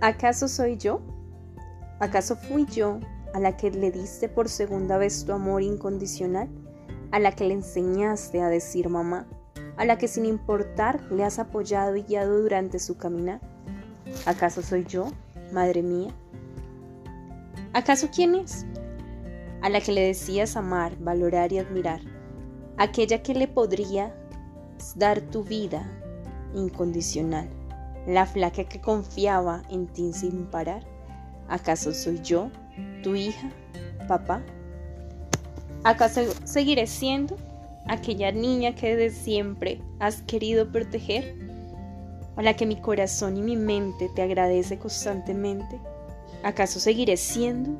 ¿Acaso soy yo? ¿Acaso fui yo a la que le diste por segunda vez tu amor incondicional? ¿A la que le enseñaste a decir mamá? ¿A la que sin importar le has apoyado y guiado durante su caminar? ¿Acaso soy yo, madre mía? ¿Acaso quién es? A la que le decías amar, valorar y admirar. Aquella que le podría dar tu vida incondicional. La flaca que confiaba en ti sin parar. ¿Acaso soy yo, tu hija, papá? ¿Acaso seguiré siendo aquella niña que de siempre has querido proteger? ¿A la que mi corazón y mi mente te agradece constantemente? ¿Acaso seguiré siendo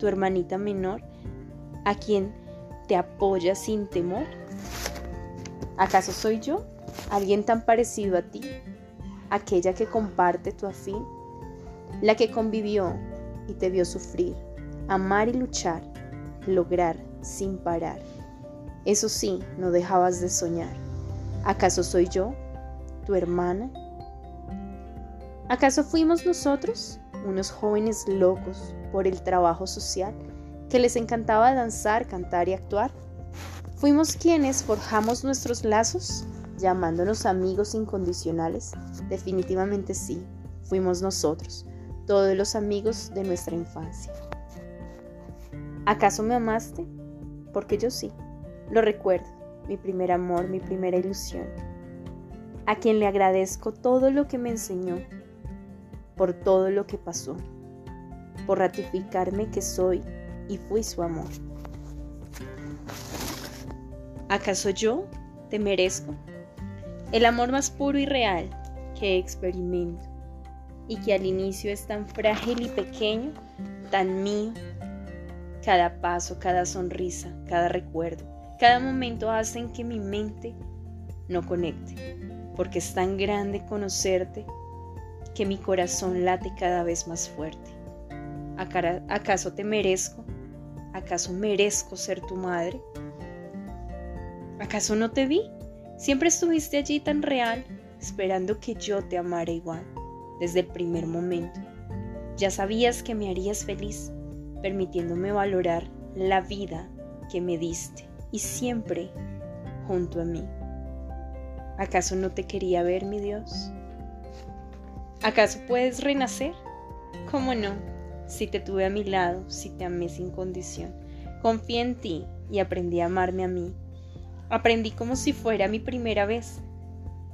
tu hermanita menor a quien te apoya sin temor? ¿Acaso soy yo alguien tan parecido a ti, aquella que comparte tu afín, la que convivió y te vio sufrir, amar y luchar, lograr sin parar? Eso sí, no dejabas de soñar. ¿Acaso soy yo, tu hermana? ¿Acaso fuimos nosotros, unos jóvenes locos por el trabajo social, que les encantaba danzar, cantar y actuar? ¿Fuimos quienes forjamos nuestros lazos, llamándonos amigos incondicionales? Definitivamente sí, fuimos nosotros, todos los amigos de nuestra infancia. ¿Acaso me amaste? Porque yo sí, lo recuerdo, mi primer amor, mi primera ilusión, a quien le agradezco todo lo que me enseñó, por todo lo que pasó, por ratificarme que soy y fui su amor. ¿Acaso yo te merezco? El amor más puro y real que experimento y que al inicio es tan frágil y pequeño, tan mío. Cada paso, cada sonrisa, cada recuerdo, cada momento hacen que mi mente no conecte, porque es tan grande conocerte que mi corazón late cada vez más fuerte. ¿Acaso te merezco? ¿Acaso merezco ser tu madre? ¿Acaso no te vi? Siempre estuviste allí tan real, esperando que yo te amara igual, desde el primer momento. Ya sabías que me harías feliz, permitiéndome valorar la vida que me diste y siempre junto a mí. ¿Acaso no te quería ver, mi Dios? ¿Acaso puedes renacer? ¿Cómo no? Si te tuve a mi lado, si te amé sin condición. Confié en ti y aprendí a amarme a mí Aprendí como si fuera mi primera vez,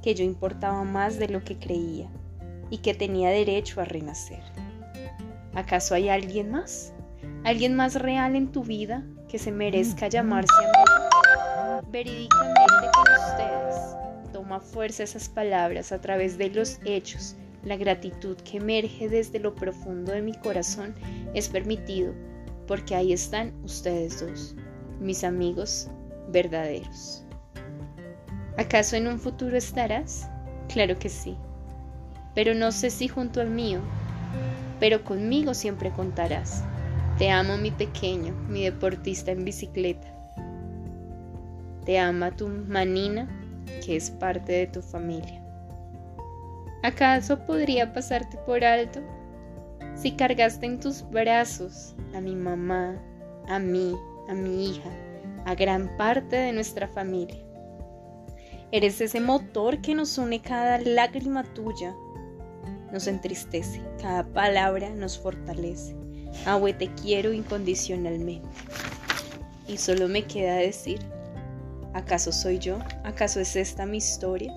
que yo importaba más de lo que creía y que tenía derecho a renacer. ¿Acaso hay alguien más? ¿Alguien más real en tu vida que se merezca llamarse amigo? Verídicamente con ustedes. Toma fuerza esas palabras a través de los hechos. La gratitud que emerge desde lo profundo de mi corazón es permitido porque ahí están ustedes dos, mis amigos verdaderos. ¿Acaso en un futuro estarás? Claro que sí, pero no sé si junto al mío, pero conmigo siempre contarás. Te amo mi pequeño, mi deportista en bicicleta. Te ama tu manina, que es parte de tu familia. ¿Acaso podría pasarte por alto si cargaste en tus brazos a mi mamá, a mí, a mi hija, a gran parte de nuestra familia. Eres ese motor que nos une cada lágrima tuya, nos entristece, cada palabra nos fortalece. Abue, te quiero incondicionalmente. Y solo me queda decir, ¿acaso soy yo? ¿Acaso es esta mi historia?